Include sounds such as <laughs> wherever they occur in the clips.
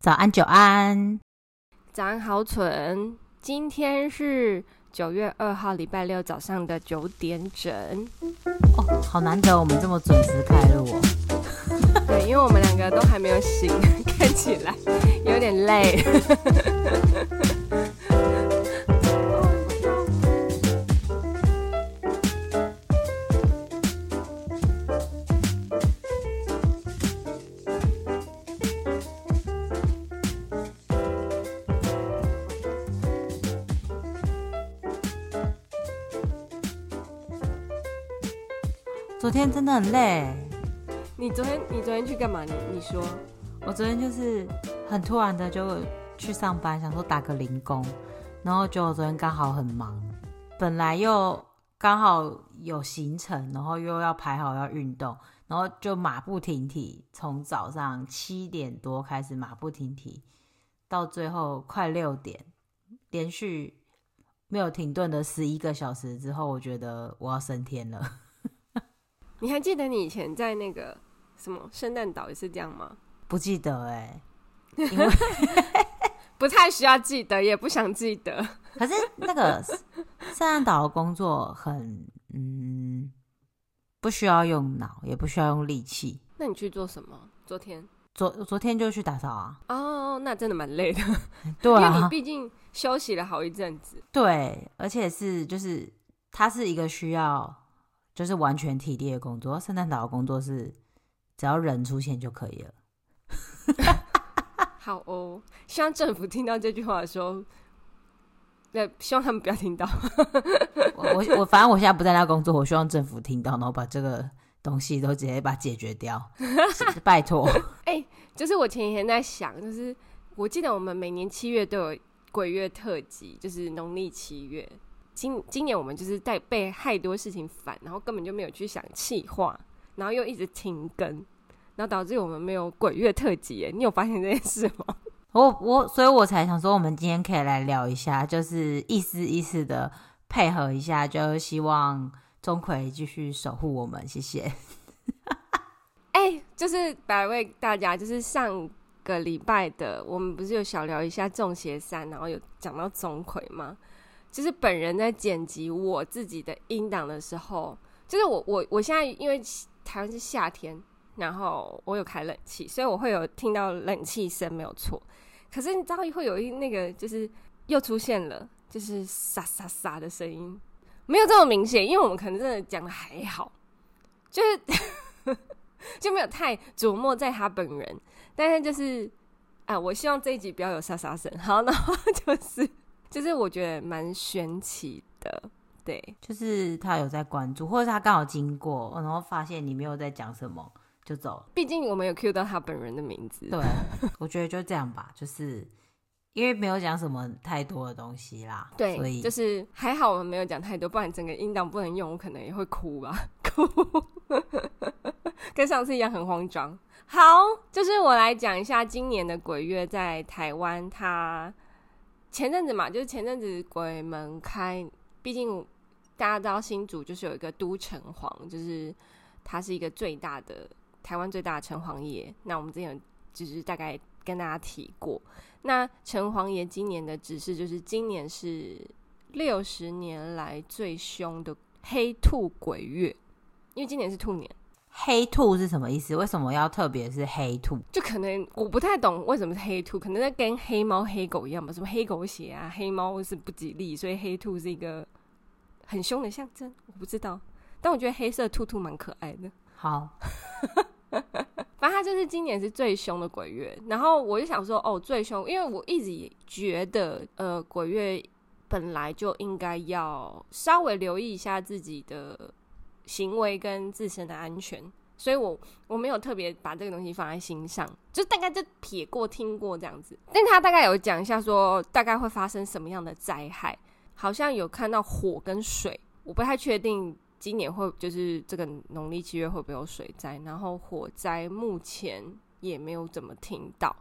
早安，久安。早安，好蠢。今天是九月二号，礼拜六早上的九点整。哦，好难得我们这么准时开录哦。<laughs> 对，因为我们两个都还没有醒，<laughs> 看起来有点累。天真的很累。你昨天你昨天去干嘛？你你说，我昨天就是很突然的就去上班，想说打个零工，然后就我昨天刚好很忙，本来又刚好有行程，然后又要排好要运动，然后就马不停蹄，从早上七点多开始马不停蹄，到最后快六点，连续没有停顿的十一个小时之后，我觉得我要升天了。你还记得你以前在那个什么圣诞岛也是这样吗？不记得哎、欸，因为 <laughs> 不太需要记得，也不想记得。可是那个 <laughs> 圣诞岛的工作很嗯，不需要用脑，也不需要用力气。那你去做什么？昨天昨昨天就去打扫啊。哦，那真的蛮累的。<laughs> 对啊，因为你毕竟休息了好一阵子。对，而且是就是它是一个需要。就是完全体力的工作，圣诞岛的工作是只要人出现就可以了。<laughs> 好哦，希望政府听到这句话的时候，对，希望他们不要听到。我我我，反正我现在不在那工作，我希望政府听到，然后把这个东西都直接把它解决掉。<laughs> 拜托。哎、欸，就是我前几天在想，就是我记得我们每年七月都有鬼月特辑，就是农历七月。今今年我们就是在被太多事情烦，然后根本就没有去想企划，然后又一直停更，然后导致我们没有鬼月特辑。你有发现这件事吗？<laughs> 我我，所以我才想说，我们今天可以来聊一下，就是意思意思的配合一下，就希望钟馗继续守护我们，谢谢。<laughs> 哎、欸，就是百位大家，就是上个礼拜的，我们不是有小聊一下中邪三，然后有讲到钟馗吗？就是本人在剪辑我自己的音档的时候，就是我我我现在因为台湾是夏天，然后我有开冷气，所以我会有听到冷气声没有错。可是你知道会有一那个就是又出现了，就是沙沙沙的声音，没有这么明显，因为我们可能真的讲的还好，就是 <laughs> 就没有太琢磨在他本人。但是就是啊，我希望这一集不要有沙沙声。好，然后 <laughs> 就是。就是我觉得蛮玄奇的，对，就是他有在关注，或者他刚好经过，然后发现你没有在讲什么，就走了。毕竟我没有 cue 到他本人的名字。对，我觉得就这样吧，就是因为没有讲什么太多的东西啦。对，所以就是还好我们没有讲太多，不然整个音档不能用，我可能也会哭吧，<laughs> 哭，跟上次一样很慌张。好，就是我来讲一下今年的鬼月在台湾，它。前阵子嘛，就是前阵子鬼门开，毕竟大家知道新竹就是有一个都城隍，就是它是一个最大的台湾最大的城隍爷。那我们之前就是大概跟大家提过，那城隍爷今年的指示就是今年是六十年来最凶的黑兔鬼月，因为今年是兔年。黑兔是什么意思？为什么要特别是黑兔？就可能我不太懂为什么是黑兔，可能在跟黑猫黑狗一样吧？什么黑狗血啊，黑猫是不吉利，所以黑兔是一个很凶的象征。我不知道，但我觉得黑色兔兔蛮可爱的。好，<laughs> 反正它就是今年是最凶的鬼月。然后我就想说，哦，最凶，因为我一直也觉得，呃，鬼月本来就应该要稍微留意一下自己的。行为跟自身的安全，所以我我没有特别把这个东西放在心上，就大概就撇过听过这样子。但他大概有讲一下说，大概会发生什么样的灾害，好像有看到火跟水，我不太确定今年会就是这个农历七月会不会有水灾，然后火灾目前也没有怎么听到，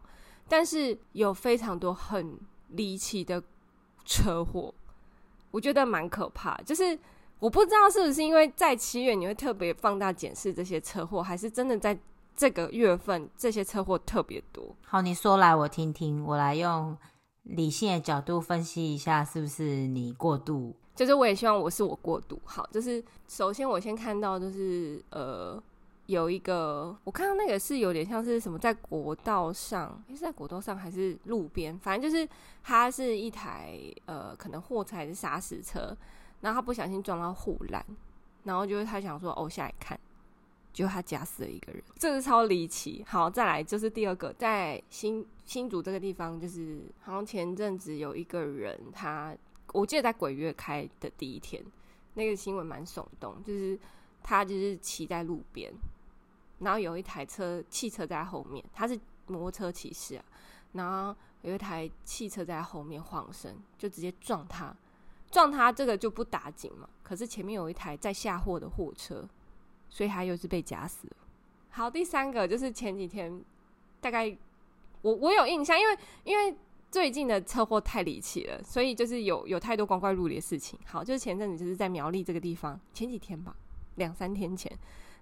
但是有非常多很离奇的车祸，我觉得蛮可怕，就是。我不知道是不是因为在七月你会特别放大检视这些车祸，还是真的在这个月份这些车祸特别多。好，你说来我听听，我来用理性的角度分析一下，是不是你过度？就是我也希望我是我过度。好，就是首先我先看到就是呃。有一个，我看到那个是有点像是什么，在国道上，是在国道上还是路边？反正就是它是一台呃，可能货车还是砂石车，然后他不小心撞到护栏，然后就是他想说哦下来看，结果他夹死了一个人，这是超离奇。好，再来就是第二个，在新新竹这个地方，就是好像前阵子有一个人，他我记得在鬼月开的第一天，那个新闻蛮耸动，就是他就是骑在路边。然后有一台车，汽车在后面，他是摩托车骑士啊。然后有一台汽车在后面晃身，就直接撞他，撞他这个就不打紧嘛。可是前面有一台在下货的货车，所以他又是被夹死了。好，第三个就是前几天，大概我我有印象，因为因为最近的车祸太离奇了，所以就是有有太多光怪陆离的事情。好，就是前阵子就是在苗栗这个地方，前几天吧，两三天前。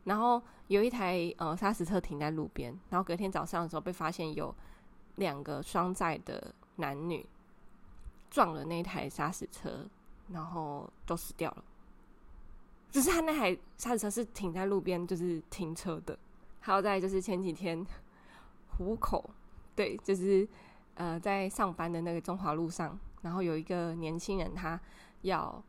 然后有一台呃砂石车停在路边，然后隔天早上的时候被发现有两个双载的男女撞了那台砂石车，然后都死掉了。只是他那台刹车是停在路边，就是停车的。还有在就是前几天湖口，对，就是呃在上班的那个中华路上，然后有一个年轻人他要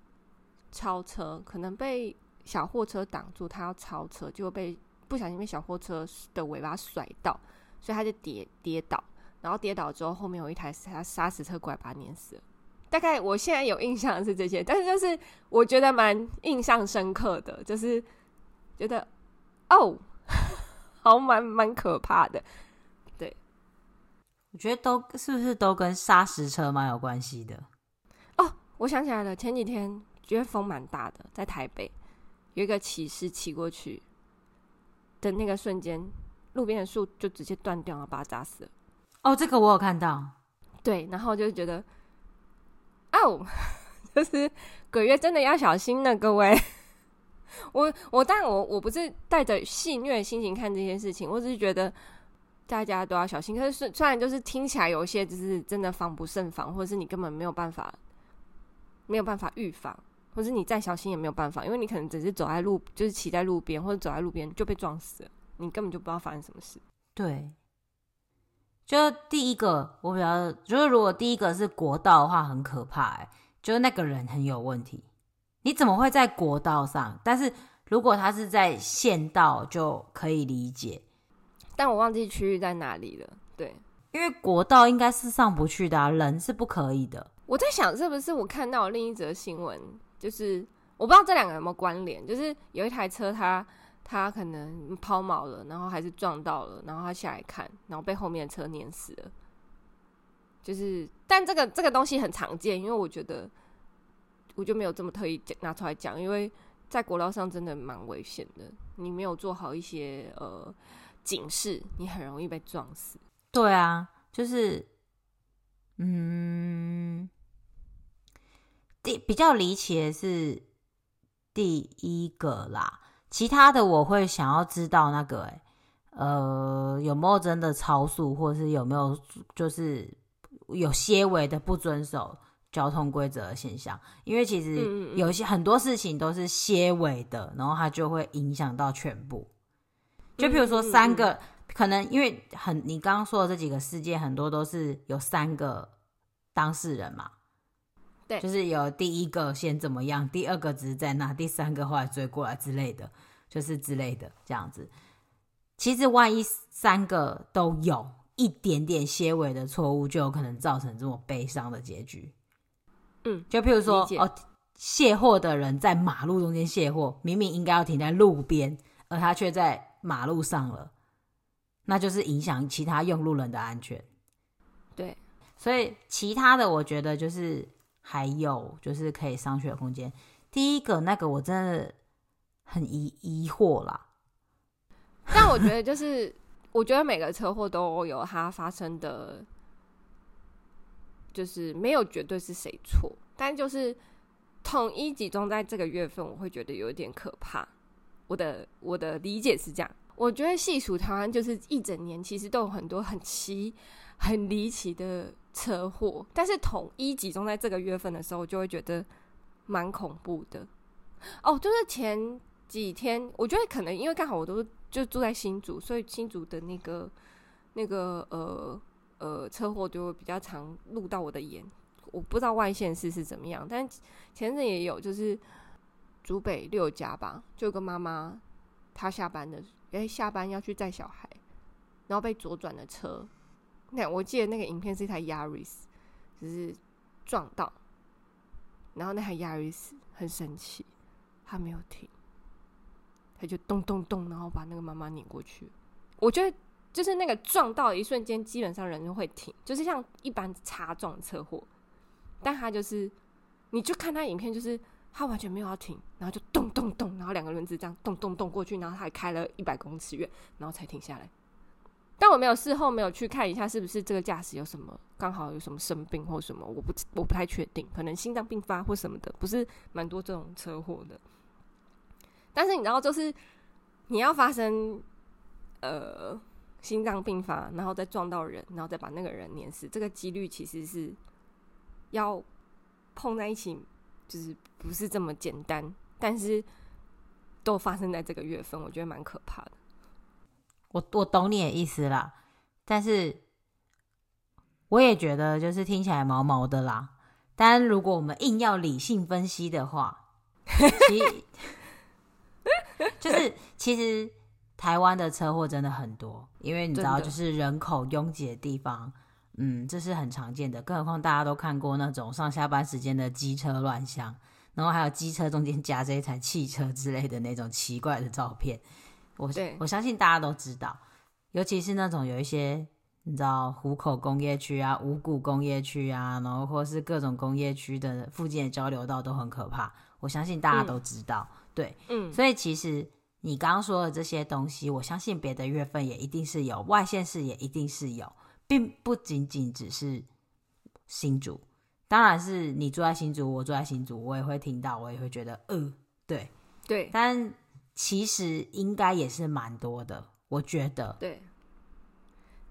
超车，可能被。小货车挡住，他要超车，就被不小心被小货车的尾巴甩到，所以他就跌跌倒，然后跌倒之后，后面有一台砂砂石车过来把他碾死了。大概我现在有印象的是这些，但是就是我觉得蛮印象深刻的，就是觉得哦，<laughs> 好蛮蛮可怕的。对，我觉得都是不是都跟砂石车蛮有关系的？哦，我想起来了，前几天觉得风蛮大的，在台北。有一个骑士骑过去的那个瞬间，路边的树就直接断掉了，把它砸死了。哦，这个我有看到。对，然后就觉得，哦，<laughs> 就是鬼月真的要小心了，各位。<laughs> 我我当然我我不是带着戏谑心情看这件事情，我只是觉得大家都要小心。可是虽然就是听起来有一些就是真的防不胜防，或者是你根本没有办法没有办法预防。或是你再小心也没有办法，因为你可能只是走在路，就是骑在路边或者走在路边就被撞死了，你根本就不知道发生什么事。对，就第一个我比较，就是如果第一个是国道的话，很可怕欸，就是那个人很有问题。你怎么会在国道上？但是如果他是在县道，就可以理解。但我忘记区域在哪里了。对，因为国道应该是上不去的啊，人是不可以的。我在想，是不是我看到另一则新闻？就是我不知道这两个有没有关联，就是有一台车它，他可能抛锚了，然后还是撞到了，然后他下来看，然后被后面的车碾死了。就是，但这个这个东西很常见，因为我觉得我就没有这么特意拿出来讲，因为在国道上真的蛮危险的，你没有做好一些呃警示，你很容易被撞死。对啊，就是，嗯。第比较离奇的是第一个啦，其他的我会想要知道那个、欸，呃，有没有真的超速，或者是有没有就是有些微的不遵守交通规则的现象？因为其实有些很多事情都是些微的，然后它就会影响到全部。就比如说三个，可能因为很你刚刚说的这几个事件，很多都是有三个当事人嘛。对，就是有第一个先怎么样，第二个只是在那，第三个后来追过来之类的，就是之类的这样子。其实万一三个都有一点点些微的错误，就有可能造成这么悲伤的结局。嗯，就譬如说哦，卸货的人在马路中间卸货，明明应该要停在路边，而他却在马路上了，那就是影响其他用路人的安全。对，所以其他的我觉得就是。还有就是可以商榷的空间。第一个那个我真的很疑疑惑啦，<laughs> 但我觉得就是，我觉得每个车祸都有它发生的，就是没有绝对是谁错，但就是统一集中在这个月份，我会觉得有点可怕。我的我的理解是这样，我觉得细数台湾就是一整年，其实都有很多很奇、很离奇的车祸，但是统一集中在这个月份的时候，我就会觉得蛮恐怖的。哦，就是前几天，我觉得可能因为刚好我都就住在新竹，所以新竹的那个那个呃呃车祸就会比较常录到我的眼。我不知道外县市是怎么样，但前阵也有，就是竹北六家吧，就有个妈妈，她下班的，哎、欸，下班要去载小孩，然后被左转的车，那我记得那个影片是一台 Yaris，就是撞到，然后那台 Yaris 很生气，他没有停，他就咚咚咚，然后把那个妈妈碾过去。我觉得就是那个撞到一瞬间，基本上人就会停，就是像一般擦撞车祸。但他就是，你就看他影片，就是他完全没有要停，然后就咚咚咚，然后两个轮子这样咚咚咚过去，然后他还开了一百公尺远，然后才停下来。但我没有事后没有去看一下，是不是这个驾驶有什么刚好有什么生病或什么，我不我不太确定，可能心脏病发或什么的，不是蛮多这种车祸的。但是你知道，就是你要发生呃心脏病发，然后再撞到人，然后再把那个人碾死，这个几率其实是。要碰在一起，就是不是这么简单，但是都发生在这个月份，我觉得蛮可怕的。我我懂你的意思啦，但是我也觉得就是听起来毛毛的啦。但如果我们硬要理性分析的话，其实 <laughs> 就是其实台湾的车祸真的很多，因为你知道，就是人口拥挤的地方。嗯，这是很常见的，更何况大家都看过那种上下班时间的机车乱象，然后还有机车中间夹着一台汽车之类的那种奇怪的照片。我我相信大家都知道，尤其是那种有一些你知道湖口工业区啊、五股工业区啊，然后或是各种工业区的附近的交流道都很可怕。我相信大家都知道，嗯、对，嗯，所以其实你刚刚说的这些东西，我相信别的月份也一定是有，外县市也一定是有。并不仅仅只是新竹，当然是你住在新竹，我住在新竹，我也会听到，我也会觉得，呃，对对，但其实应该也是蛮多的，我觉得，对，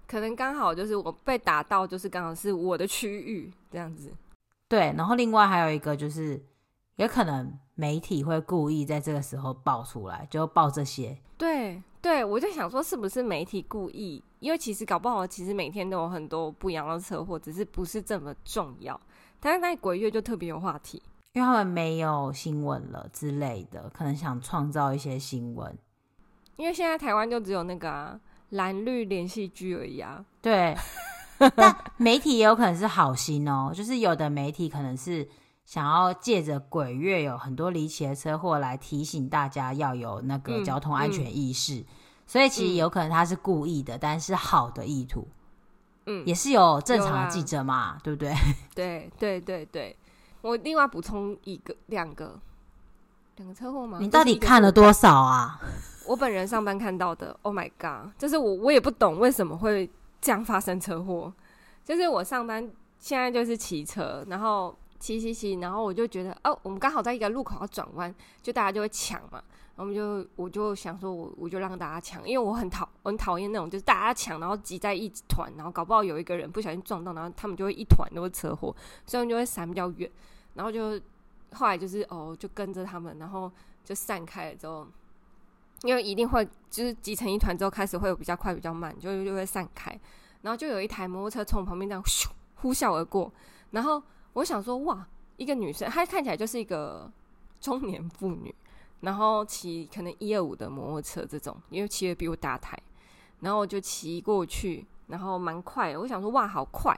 可能刚好就是我被打到，就是刚好是我的区域这样子，对，然后另外还有一个就是，也可能媒体会故意在这个时候爆出来，就爆这些，对。对，我就想说，是不是媒体故意？因为其实搞不好，其实每天都有很多不一样的车祸，只是不是这么重要。但是那鬼月就特别有话题，因为他们没有新闻了之类的，可能想创造一些新闻。因为现在台湾就只有那个啊，蓝绿连续剧而已啊。对，<laughs> 但媒体也有可能是好心哦，就是有的媒体可能是。想要借着鬼月有很多离奇的车祸来提醒大家要有那个交通安全意识，嗯嗯、所以其实有可能他是故意的，嗯、但是好的意图，嗯，也是有正常的记者嘛，啦对不对？对对对对，我另外补充一个两个两个车祸吗？你到底看了多少啊？我本人上班看到的，Oh my god！就是我我也不懂为什么会这样发生车祸，就是我上班现在就是骑车，然后。骑骑骑，然后我就觉得哦，我们刚好在一个路口要转弯，就大家就会抢嘛。然后我们就我就想说我，我我就让大家抢，因为我很讨我很讨厌那种就是大家抢，然后挤在一团，然后搞不好有一个人不小心撞到，然后他们就会一团都会车祸，所以我们就会闪比较远。然后就后来就是哦，就跟着他们，然后就散开了之后，因为一定会就是集成一团之后，开始会有比较快比较慢，就就会散开。然后就有一台摩托车从我旁边这样咻呼啸而过，然后。我想说，哇，一个女生，她看起来就是一个中年妇女，然后骑可能一二五的摩托车这种，因为骑的比我大台，然后我就骑过去，然后蛮快的。我想说，哇，好快！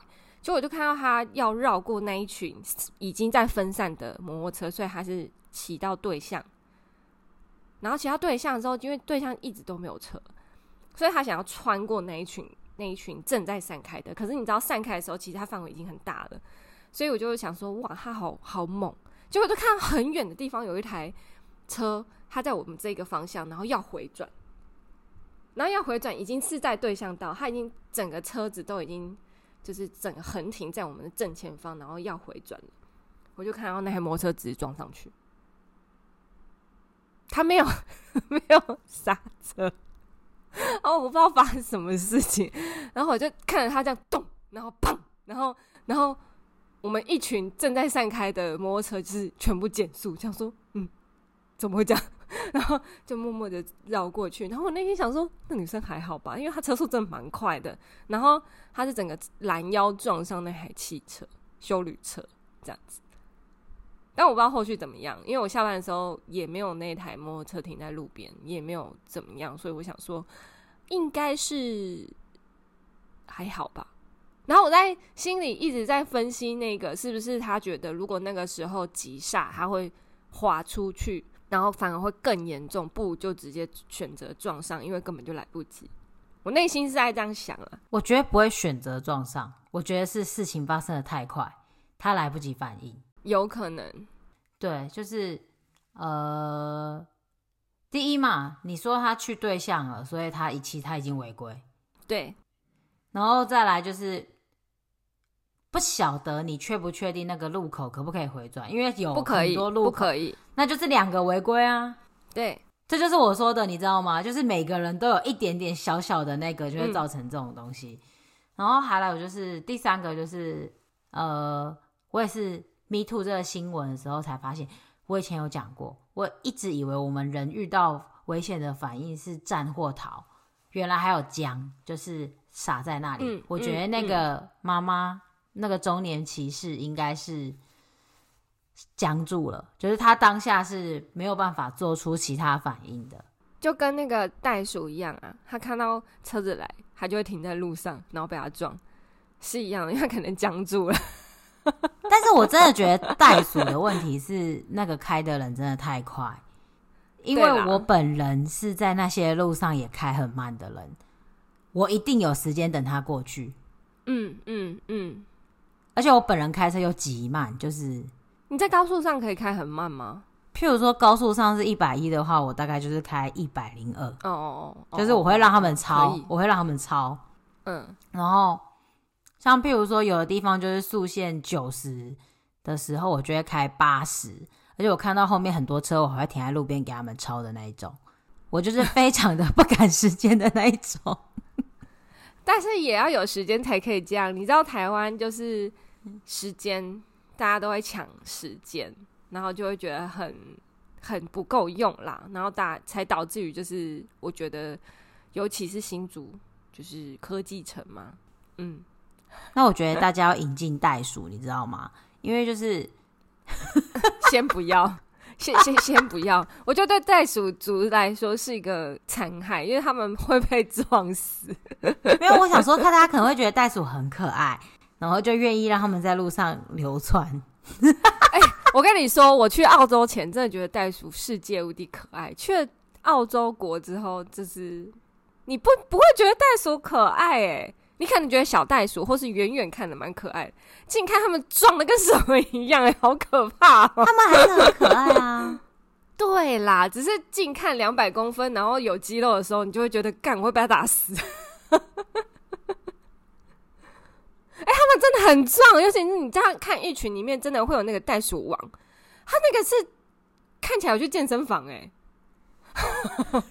所以我就看到他要绕过那一群已经在分散的摩托车，所以他是骑到对向，然后骑到对向之后，因为对向一直都没有车，所以他想要穿过那一群那一群正在散开的。可是你知道，散开的时候，其实它范围已经很大了。所以我就想说，哇，他好好猛！结果就看到很远的地方有一台车，他在我们这个方向，然后要回转，然后要回转，已经是在对向道，他已经整个车子都已经就是整个横停在我们的正前方，然后要回转了。我就看到那台摩托车直接撞上去，他没有 <laughs> 没有刹车，然后我不知道发生什么事情，然后我就看着他这样动，然后砰，然后然后我们一群正在散开的摩托车就是全部减速，这样说，怎么会这样？<laughs> 然后就默默的绕过去。然后我那天想说，那女生还好吧，因为她车速真的蛮快的。然后她是整个拦腰撞上那台汽车，修旅车这样子。但我不知道后续怎么样，因为我下班的时候也没有那台摩托车停在路边，也没有怎么样，所以我想说应该是还好吧。然后我在心里一直在分析那个是不是他觉得如果那个时候急刹，他会滑出去，然后反而会更严重，不如就直接选择撞上，因为根本就来不及。我内心是在这样想了，我觉得不会选择撞上，我觉得是事情发生的太快，他来不及反应。有可能，对，就是呃，第一嘛，你说他去对象了，所以他一期他已经违规，对，然后再来就是不晓得你确不确定那个路口可不可以回转，因为有很多路口不可以，那就是两个违规啊，对，这就是我说的，你知道吗？就是每个人都有一点点小小的那个，就会造成这种东西。嗯、然后还有就是第三个就是呃，我也是。Me Too 这个新闻的时候才发现，我以前有讲过，我一直以为我们人遇到危险的反应是战或逃，原来还有僵，就是傻在那里。嗯、我觉得那个妈妈、嗯、那个中年骑士应该是僵住了，就是他当下是没有办法做出其他反应的，就跟那个袋鼠一样啊，他看到车子来，他就会停在路上，然后被他撞，是一样的，因为他可能僵住了。<laughs> 但是我真的觉得袋鼠的问题是那个开的人真的太快，因为我本人是在那些路上也开很慢的人，我一定有时间等他过去。嗯嗯嗯，而且我本人开车又极慢，就是你在高速上可以开很慢吗？譬如说高速上是一百一的话，我大概就是开一百零二。哦哦哦，就是我会让他们超，我会让他们超。嗯，然后。像譬如说，有的地方就是速限九十的时候，我就会开八十，而且我看到后面很多车，我还会停在路边给他们超的那一种。我就是非常的不赶时间的那一种，<laughs> 但是也要有时间才可以这样。你知道台湾就是时间，大家都会抢时间，然后就会觉得很很不够用啦，然后大才导致于就是我觉得，尤其是新竹就是科技城嘛，嗯。那我觉得大家要引进袋鼠，你知道吗？因为就是 <laughs> 先不要，先先先不要。我觉得对袋鼠族来说是一个残害，因为他们会被撞死。没有，我想说，大家可能会觉得袋鼠很可爱，然后就愿意让他们在路上流窜。<laughs> 哎、欸，我跟你说，我去澳洲前真的觉得袋鼠世界无敌可爱，去了澳洲国之后，就是你不不会觉得袋鼠可爱哎、欸。你可能觉得小袋鼠或是远远看的蛮可爱的，近看他们壮的跟什么一样、欸，好可怕、喔！他们还是很可爱啊。<laughs> 对啦，只是近看两百公分，然后有肌肉的时候，你就会觉得干，我会被他打死。哎、欸，他们真的很壮，尤其是你这样看一群里面，真的会有那个袋鼠王，他那个是看起来有去健身房哎、欸。<laughs>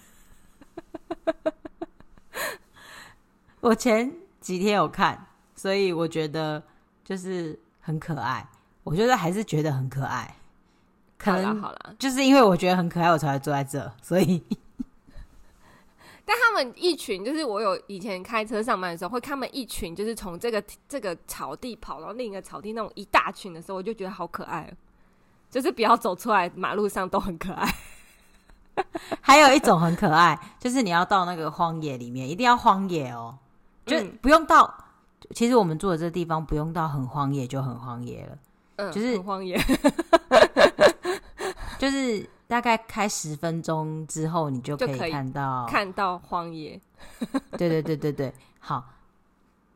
我前。几天有看，所以我觉得就是很可爱。我觉得还是觉得很可爱，可能好了，就是因为我觉得很可爱，我才会坐在这。所以，但他们一群，就是我有以前开车上班的时候，会看他们一群，就是从这个这个草地跑到另一个草地那种一大群的时候，我就觉得好可爱。就是不要走出来，马路上都很可爱。<laughs> 还有一种很可爱，就是你要到那个荒野里面，一定要荒野哦。就不用到，嗯、其实我们住的这个地方不用到很荒野就很荒野了，嗯，就是很荒野，<laughs> 就是大概开十分钟之后，你就可以看到看到荒野，<laughs> 对对对对对，好，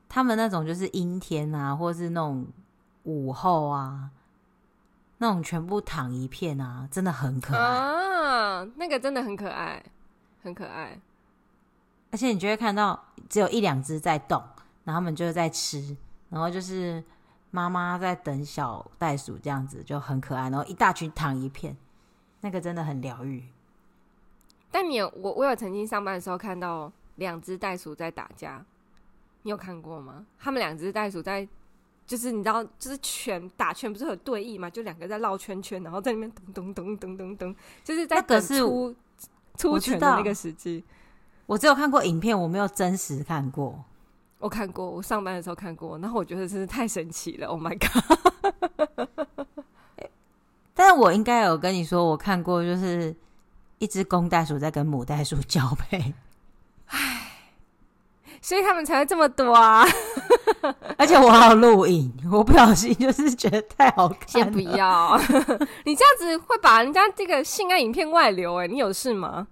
他们那种就是阴天啊，或是那种午后啊，那种全部躺一片啊，真的很可爱啊，那个真的很可爱，很可爱。而且你就会看到只有一两只在动，然后他们就在吃，然后就是妈妈在等小袋鼠，这样子就很可爱。然后一大群躺一片，那个真的很疗愈。但你有我我有曾经上班的时候看到两只袋鼠在打架，你有看过吗？他们两只袋鼠在，就是你知道，就是拳打拳不是很对弈嘛？就两个在绕圈圈，然后在那边咚咚咚咚咚咚，就是在等出出拳的那个时机。我只有看过影片，我没有真实看过。我看过，我上班的时候看过，然后我觉得真是太神奇了！Oh my god！<laughs> 但是我应该有跟你说，我看过，就是一只公袋鼠在跟母袋鼠交配，唉，所以他们才会这么多啊！<laughs> 而且我还有录影，我不小心就是觉得太好看了。先不要，<laughs> 你这样子会把人家这个性爱影片外流哎，你有事吗？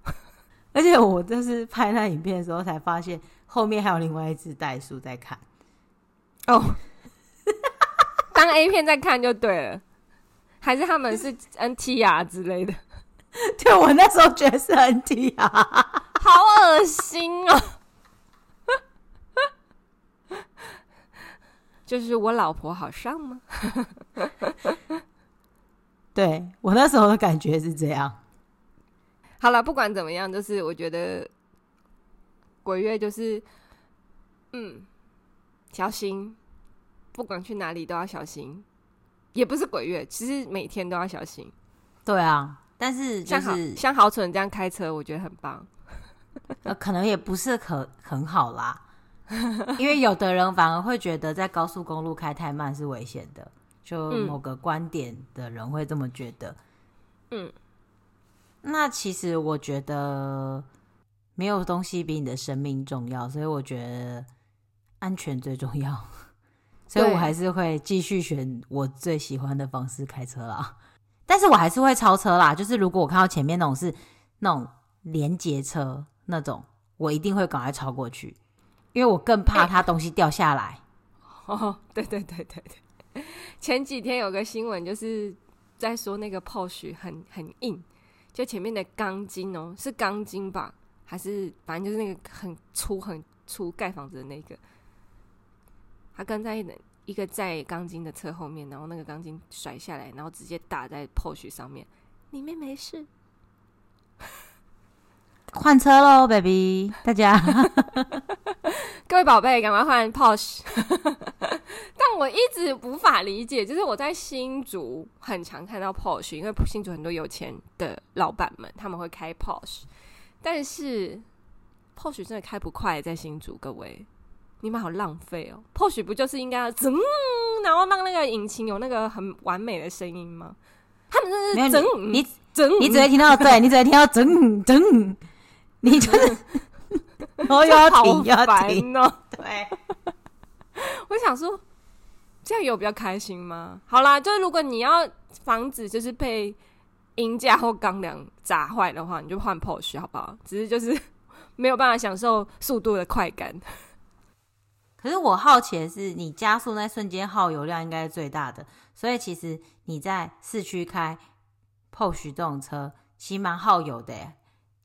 而且我就是拍那影片的时候才发现。后面还有另外一只袋鼠在看哦，当 A 片在看就对了，还是他们是 NTR 之类的？<laughs> 对，我那时候觉得是 NTR，好恶心哦！<laughs> 就是我老婆好上吗？<laughs> 对，我那时候的感觉是这样。好了，不管怎么样，就是我觉得。鬼月就是，嗯，小心，不管去哪里都要小心。也不是鬼月，其实每天都要小心。对啊，但是就是像豪蠢这样开车，我觉得很棒。呃，可能也不是很很好啦，<laughs> 因为有的人反而会觉得在高速公路开太慢是危险的，就某个观点的人会这么觉得。嗯，那其实我觉得。没有东西比你的生命重要，所以我觉得安全最重要。所以我还是会继续选我最喜欢的方式开车啦。但是我还是会超车啦。就是如果我看到前面那种是那种连接车那种，我一定会赶快超过去，因为我更怕它东西掉下来。欸、<laughs> 哦，对对对对对。前几天有个新闻就是在说那个 Porsche 很很硬，就前面的钢筋哦，是钢筋吧？还是反正就是那个很粗很粗盖房子的那个，他跟在一个在钢筋的车后面，然后那个钢筋甩下来，然后直接打在 Porsche 上面，里面没事。换车喽，baby！大家，<laughs> 各位宝贝，赶快换 Porsche！<laughs> 但我一直无法理解，就是我在新竹很常看到 Porsche，因为新竹很多有钱的老板们他们会开 Porsche。但是，Porsche 真的开不快，在新竹，各位，你们好浪费哦！Porsche 不就是应该要噌，然后让那个引擎有那个很完美的声音吗？他们真是整，你整，你只会听到对，<laughs> 你只会听到整整，你就是，然后又要停，又要停哦。<laughs> 对，我想说，这样有比较开心吗？好啦，就是如果你要防止就是被。鹰架或钢梁砸坏的话，你就换 Porsche 好不好？只是就是没有办法享受速度的快感。可是我好奇的是，你加速那瞬间耗油量应该是最大的，所以其实你在市区开 p o s h 这种车，其实蛮耗油的耶。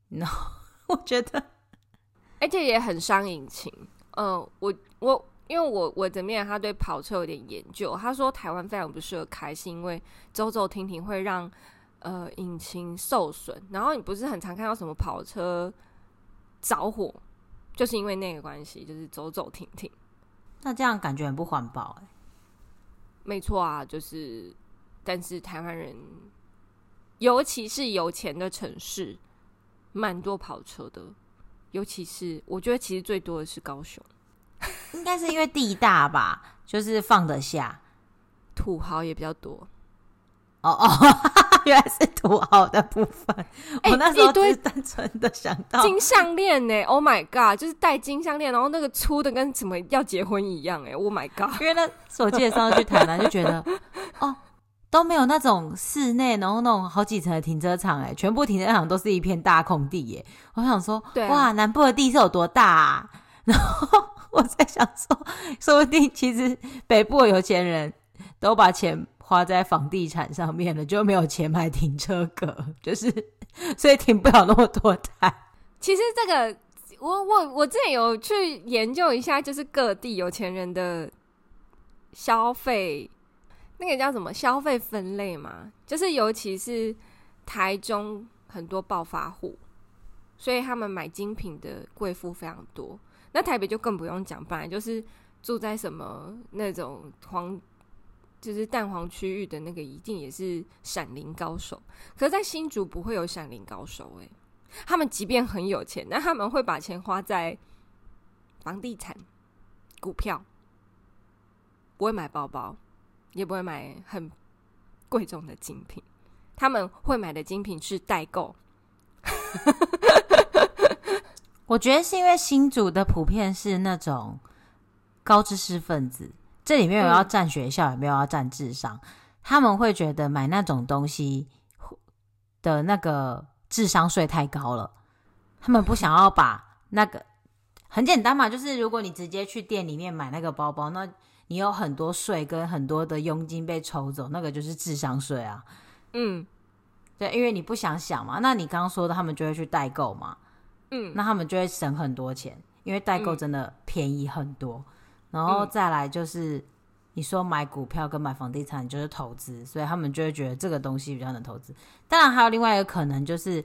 No，<laughs> 我觉得，而且也很伤引擎。嗯、呃，我我因为我我这边他对跑车有点研究，他说台湾非常不适合开，是因为走走停停会让。呃，引擎受损，然后你不是很常看到什么跑车着火，就是因为那个关系，就是走走停停。那这样感觉很不环保哎。没错啊，就是，但是台湾人，尤其是有钱的城市，蛮多跑车的。尤其是我觉得，其实最多的是高雄，应该是因为地大吧，就是放得下，土豪也比较多。哦哦。<laughs> 原来是土豪的部分，欸、我那时候只是单纯的想到金项链呢，Oh my god，就是戴金项链，然后那个粗的跟什么要结婚一样哎，Oh my god，<laughs> 因为那我记得上次去台南就觉得 <laughs> 哦都没有那种室内，然后那种好几层的停车场哎，全部停车场都是一片大空地耶，我想说哇南部的地是有多大啊？然后我在想说，说不定其实北部的有钱人都把钱。花在房地产上面了，就没有钱买停车格，<laughs> 就是 <laughs> 所以停不了那么多台。其实这个，我我我之前有去研究一下，就是各地有钱人的消费，那个叫什么消费分类嘛？就是尤其是台中很多暴发户，所以他们买精品的贵妇非常多。那台北就更不用讲，本来就是住在什么那种黄，就是蛋黄区域的那个，一定也是闪灵高手。可是，在新竹不会有闪灵高手诶、他们即便很有钱，但他们会把钱花在房地产、股票，不会买包包，也不会买很贵重的精品。他们会买的精品是代购。<laughs> 我觉得是因为新竹的普遍是那种高知识分子，这里面有要占学校，也没有要占智商。他们会觉得买那种东西的那个智商税太高了，他们不想要把那个很简单嘛，就是如果你直接去店里面买那个包包，那你有很多税跟很多的佣金被抽走，那个就是智商税啊。嗯，对，因为你不想想嘛，那你刚刚说的，他们就会去代购嘛。嗯，那他们就会省很多钱，因为代购真的便宜很多。嗯、然后再来就是，你说买股票跟买房地产就是投资，所以他们就会觉得这个东西比较能投资。当然还有另外一个可能，就是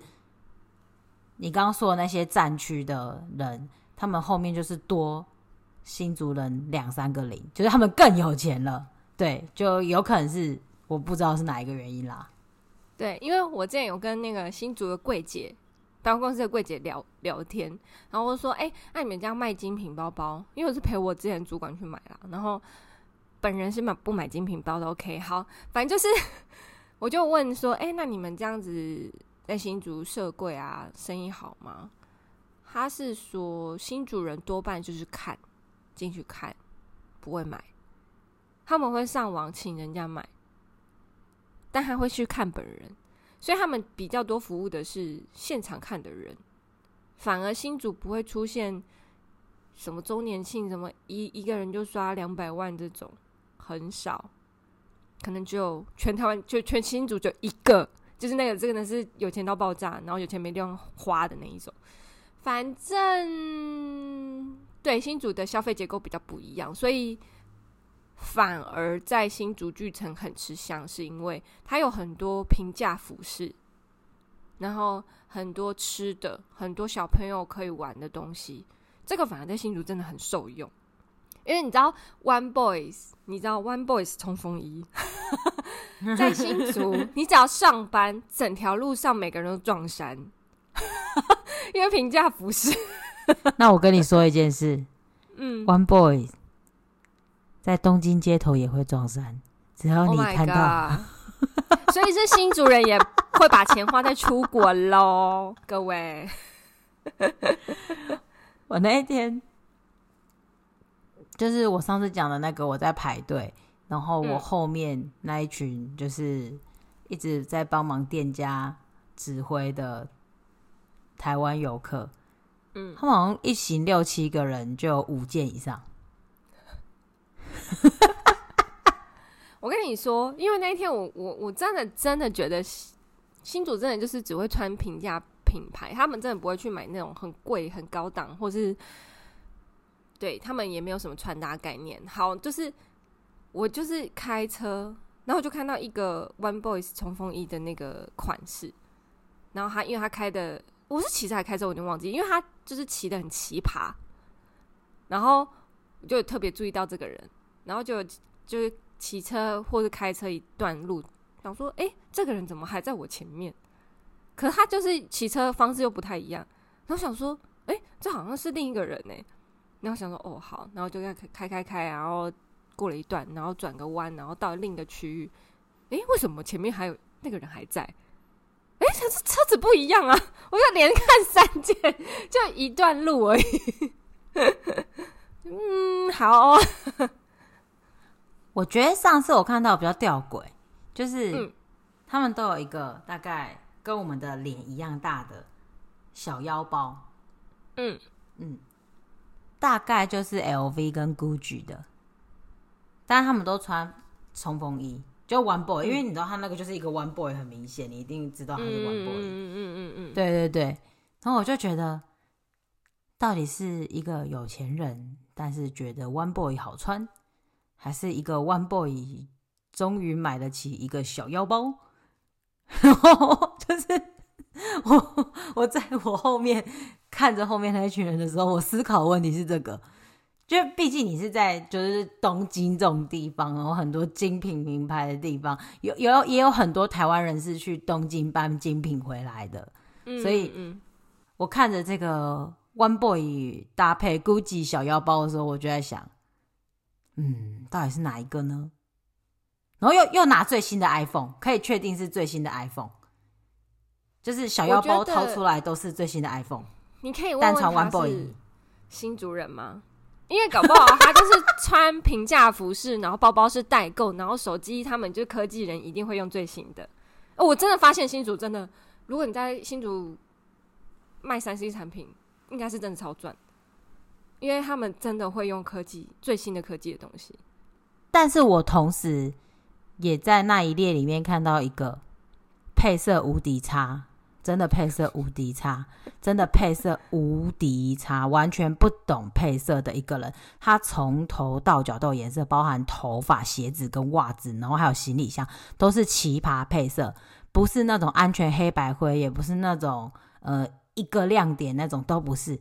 你刚刚说的那些战区的人，他们后面就是多新族人两三个零，就是他们更有钱了。对，就有可能是我不知道是哪一个原因啦。对，因为我之前有跟那个新竹的柜姐。百货公司的柜姐聊聊天，然后我说：“哎、那你们家卖精品包包？因为我是陪我之前主管去买啦，然后本人是买不买精品包的？OK，好，反正就是，<laughs> 我就问说：哎、那你们这样子在新竹设柜啊，生意好吗？他是说新主人多半就是看进去看，不会买，他们会上网请人家买，但还会去看本人。”所以他们比较多服务的是现场看的人，反而新竹不会出现什么周年庆，什么一一个人就刷两百万这种，很少，可能只有全台湾就全新竹就一个，就是那个这个呢是有钱到爆炸，然后有钱没地方花的那一种。反正对新竹的消费结构比较不一样，所以。反而在新竹巨城很吃香，是因为它有很多平价服饰，然后很多吃的，很多小朋友可以玩的东西。这个反而在新竹真的很受用，因为你知道 One Boys，你知道 One Boys 冲锋衣，<laughs> 在新竹，<laughs> 你只要上班，整条路上每个人都撞衫，<laughs> 因为平价服饰。那我跟你说一件事，嗯，One Boys。在东京街头也会撞衫，只要你看到，oh、<laughs> 所以是新竹人也会把钱花在出国喽，各位。我那一天就是我上次讲的那个，我在排队，然后我后面那一群就是一直在帮忙店家指挥的台湾游客，嗯，他们好像一行六七个人，就有五件以上。我跟你说，因为那一天我我我真的真的觉得新主真的就是只会穿平价品牌，他们真的不会去买那种很贵很高档，或是对他们也没有什么穿搭概念。好，就是我就是开车，然后就看到一个 One Boys 冲锋衣的那个款式，然后他因为他开的，我是骑车还开车，我就忘记，因为他就是骑的很奇葩，然后我就特别注意到这个人。然后就就是骑车或者开车一段路，想说，哎，这个人怎么还在我前面？可他就是骑车方式又不太一样。然后想说，哎，这好像是另一个人呢。然后想说，哦，好，然后就开开开开，然后过了一段，然后转个弯，然后到另一个区域。哎，为什么前面还有那个人还在？哎，这车子不一样啊！我就连看三件，就一段路而已。<laughs> 嗯，好。我觉得上次我看到比较吊诡，就是他们都有一个大概跟我们的脸一样大的小腰包，嗯。嗯，大概就是 LV 跟 Gucci 的，但他们都穿冲锋衣，就 One Boy，因为你知道他那个就是一个 One Boy，很明显，你一定知道他是 One Boy，嗯嗯嗯嗯，对对对，然后我就觉得，到底是一个有钱人，但是觉得 One Boy 好穿。还是一个 One Boy 终于买得起一个小腰包，然 <laughs> 后就是我我在我后面看着后面那一群人的时候，我思考问题是这个，就毕竟你是在就是东京这种地方，然后很多精品名牌的地方，有有也有很多台湾人是去东京搬精品回来的，嗯、所以我看着这个 One Boy 搭配 Gucci 小腰包的时候，我就在想，嗯，到底是哪一个呢？然后又又拿最新的 iPhone，可以确定是最新的 iPhone。就是小腰包掏出来都是最新的 iPhone，你可以问问他是新族人吗？因为搞不好他就是穿平价服饰，然后包包是代购，然后手机他们就科技人一定会用最新的。哦，我真的发现新竹真的，如果你在新竹卖三 C 产品，应该是真的超赚，因为他们真的会用科技最新的科技的东西。但是我同时也在那一列里面看到一个配色无敌差。真的配色无敌差，<laughs> 真的配色无敌差，完全不懂配色的一个人，他从头到脚都有颜色，包含头发、鞋子跟袜子，然后还有行李箱，都是奇葩配色，不是那种安全黑白灰，也不是那种呃一个亮点那种，都不是，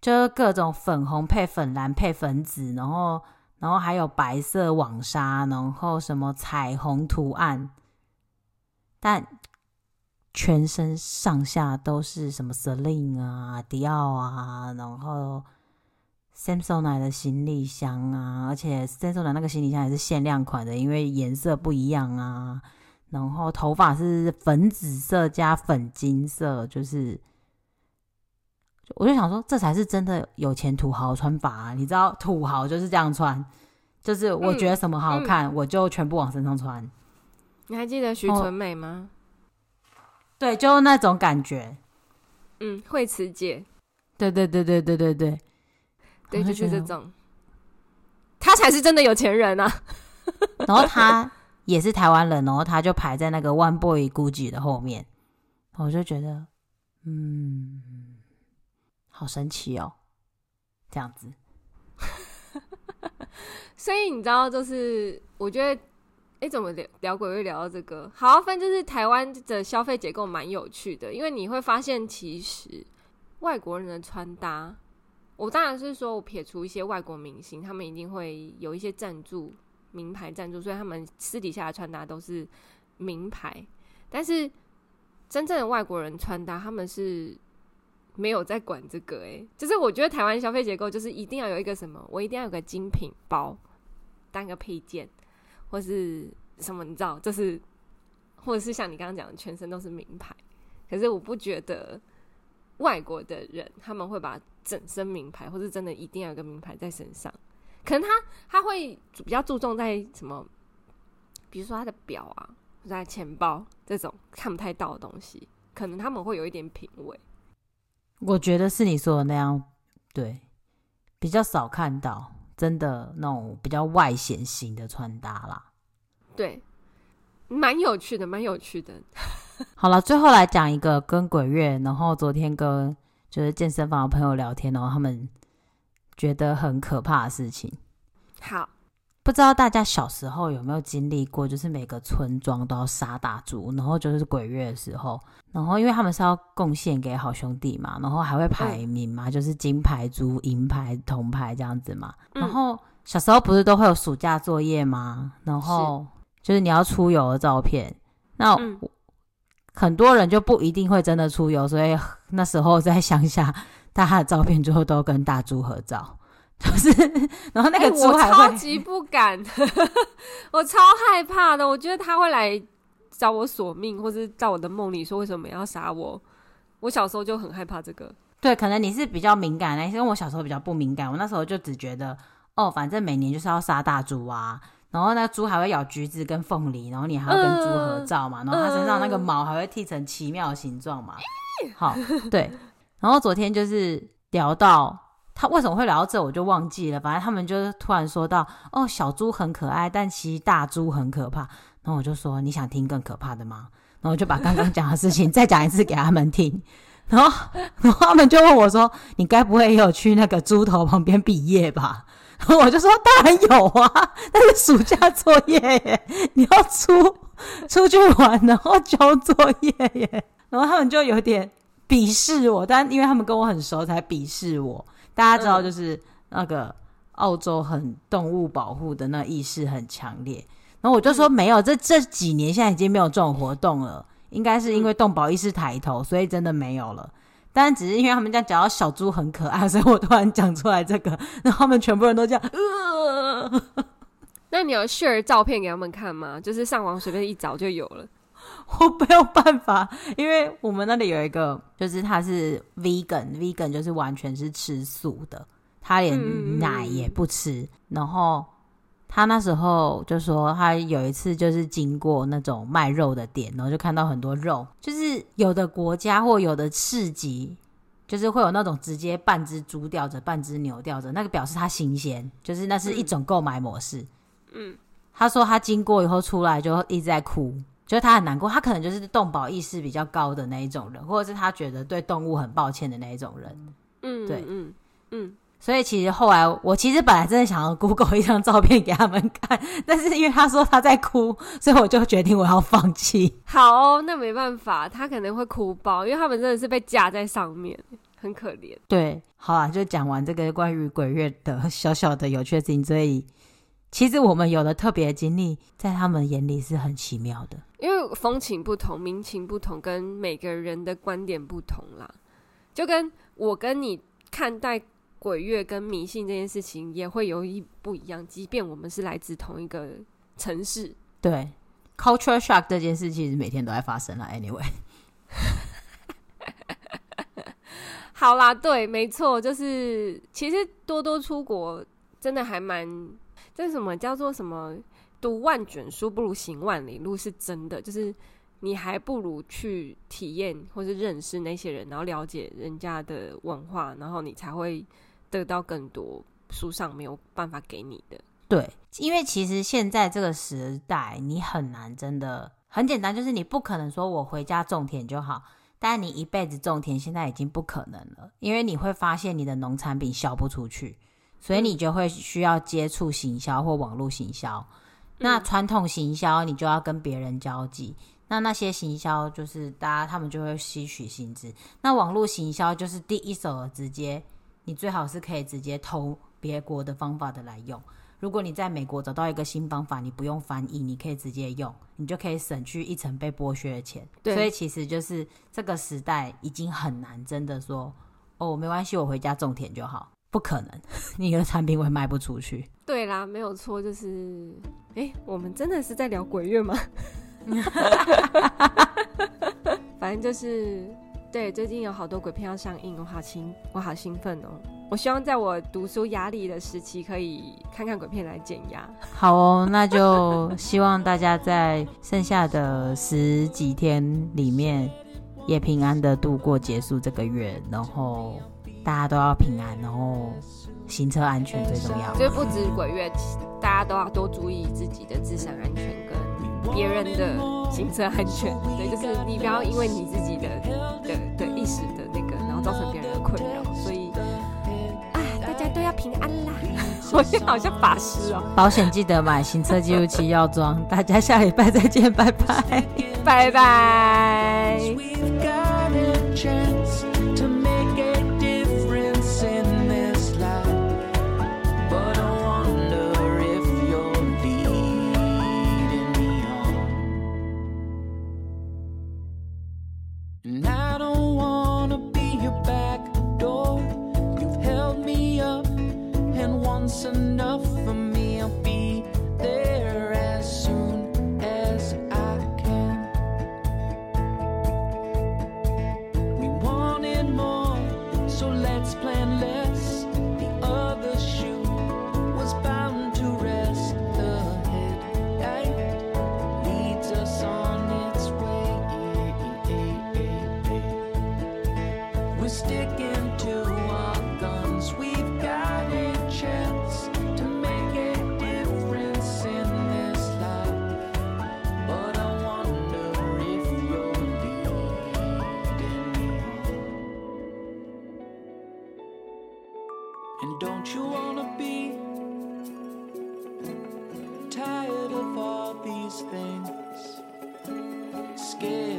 就是各种粉红配粉蓝配粉紫，然后然后还有白色网纱，然后什么彩虹图案，但。全身上下都是什么 Celine 啊、迪奥啊，然后 Samsonite 的行李箱啊，而且 Samsonite 那个行李箱也是限量款的，因为颜色不一样啊。然后头发是粉紫色加粉金色，就是，我就想说，这才是真的有钱土豪穿法啊！你知道，土豪就是这样穿，就是我觉得什么好看，嗯嗯、我就全部往身上穿。你还记得徐纯美吗？对，就那种感觉，嗯，惠慈姐，对对对对对对对，对，就是这种，他才是真的有钱人啊！<laughs> 然后他也是台湾人，然后他就排在那个 One Boy Gucci 的后面，我就觉得，嗯，好神奇哦，这样子。<laughs> 所以你知道，就是我觉得。哎，怎么聊聊鬼会聊到这个？好，反正就是台湾的消费结构蛮有趣的，因为你会发现，其实外国人的穿搭，我当然是说我撇除一些外国明星，他们一定会有一些赞助、名牌赞助，所以他们私底下的穿搭都是名牌。但是真正的外国人穿搭，他们是没有在管这个。哎，就是我觉得台湾消费结构就是一定要有一个什么，我一定要有个精品包当个配件。或是什么，你知道，就是，或者是像你刚刚讲的，全身都是名牌。可是我不觉得外国的人他们会把整身名牌，或是真的一定要有个名牌在身上。可能他他会比较注重在什么，比如说他的表啊，或者他钱包这种看不太到的东西，可能他们会有一点品味。我觉得是你说的那样，对，比较少看到。真的那种比较外显型的穿搭啦，对，蛮有趣的，蛮有趣的。<laughs> 好了，最后来讲一个跟鬼月，然后昨天跟就是健身房的朋友聊天，然后他们觉得很可怕的事情。好。不知道大家小时候有没有经历过，就是每个村庄都要杀大猪，然后就是鬼月的时候，然后因为他们是要贡献给好兄弟嘛，然后还会排名嘛，嗯、就是金牌猪、银牌、铜牌这样子嘛。然后小时候不是都会有暑假作业吗？然后就是你要出游的照片，那很多人就不一定会真的出游，所以 <laughs> 那时候在乡下，大家的照片最后都跟大猪合照。<laughs> 就是，然后那个猪还我超级不敢，<laughs> 我超害怕的。我觉得他会来找我索命，或是在我的梦里说为什么要杀我。我小时候就很害怕这个。<laughs> 对，可能你是比较敏感的，因为我小时候比较不敏感。我那时候就只觉得，哦，反正每年就是要杀大猪啊。然后那个猪还会咬橘子跟凤梨，然后你还要跟猪合照嘛。然后它身上那个毛还会剃成奇妙的形状嘛。好，对。然后昨天就是聊到。他为什么会聊到这，我就忘记了。反正他们就是突然说到，哦，小猪很可爱，但其实大猪很可怕。然后我就说，你想听更可怕的吗？然后我就把刚刚讲的事情 <laughs> 再讲一次给他们听。然后，然后他们就问我说，你该不会也有去那个猪头旁边毕业吧？然后我就说，当然有啊，那是暑假作业耶，你要出出去玩，然后交作业耶。然后他们就有点鄙视我，但因为他们跟我很熟，才鄙视我。大家知道，就是那个澳洲很动物保护的那意识很强烈。然后我就说没有，这这几年现在已经没有这种活动了，应该是因为动保意识抬头，所以真的没有了。但只是因为他们家讲到小猪很可爱，<laughs> 所以我突然讲出来这个，然后他们全部人都这样。呃，那你有 share 照片给他们看吗？就是上网随便一找就有了。我没有办法，因为我们那里有一个，就是他是 vegan，vegan、嗯、就是完全是吃素的，他连奶也不吃，嗯、然后。他那时候就说，他有一次就是经过那种卖肉的店，然后就看到很多肉，就是有的国家或有的市集，就是会有那种直接半只猪吊着，半只牛吊着，那个表示它新鲜，就是那是一种购买模式。嗯，他说他经过以后出来就一直在哭，就是他很难过，他可能就是动保意识比较高的那一种人，或者是他觉得对动物很抱歉的那一种人。嗯，对，嗯嗯。所以其实后来我其实本来真的想要 Google 一张照片给他们看，但是因为他说他在哭，所以我就决定我要放弃。好哦，那没办法，他可能会哭爆，因为他们真的是被架在上面，很可怜。对，好啦，就讲完这个关于鬼月的小小的有趣的事情。所以其实我们有了特别的经历，在他们眼里是很奇妙的，因为风情不同，民情不同，跟每个人的观点不同啦。就跟我跟你看待。鬼月跟迷信这件事情也会有一不一样，即便我们是来自同一个城市。对，culture shock 这件事其实每天都在发生了。Anyway，<laughs> 好啦，对，没错，就是其实多多出国真的还蛮，这什么叫做什么？读万卷书不如行万里路，是真的，就是。你还不如去体验或是认识那些人，然后了解人家的文化，然后你才会得到更多书上没有办法给你的。对，因为其实现在这个时代，你很难真的很简单，就是你不可能说我回家种田就好，但你一辈子种田现在已经不可能了，因为你会发现你的农产品销不出去，所以你就会需要接触行销或网络行销。那传统行销，你就要跟别人交际。那那些行销就是大家他们就会吸取薪资，那网络行销就是第一手的直接，你最好是可以直接偷别国的方法的来用。如果你在美国找到一个新方法，你不用翻译，你可以直接用，你就可以省去一层被剥削的钱。对，所以其实就是这个时代已经很难真的说哦，没关系，我回家种田就好，不可能，<laughs> 你的产品会卖不出去。对啦，没有错，就是哎，我们真的是在聊鬼月吗？<laughs> 反正就是，对，最近有好多鬼片要上映，我好兴，我好兴奋哦！我希望在我读书压力的时期，可以看看鬼片来减压。<laughs> 好哦，那就希望大家在剩下的十几天里面，也平安的度过结束这个月，然后大家都要平安，然后行车安全最重要。就是不止鬼月，大家都要多注意自己的自身安全跟。别人的行车安全，对，就是你不要因为你自己的的的意识的那个，然后造成别人的困扰。所以啊，大家都要平安啦！<laughs> 我觉得好像法师哦。保险记得买，行车记录器要装。大家下礼拜再见，拜拜，<laughs> 拜拜。escape.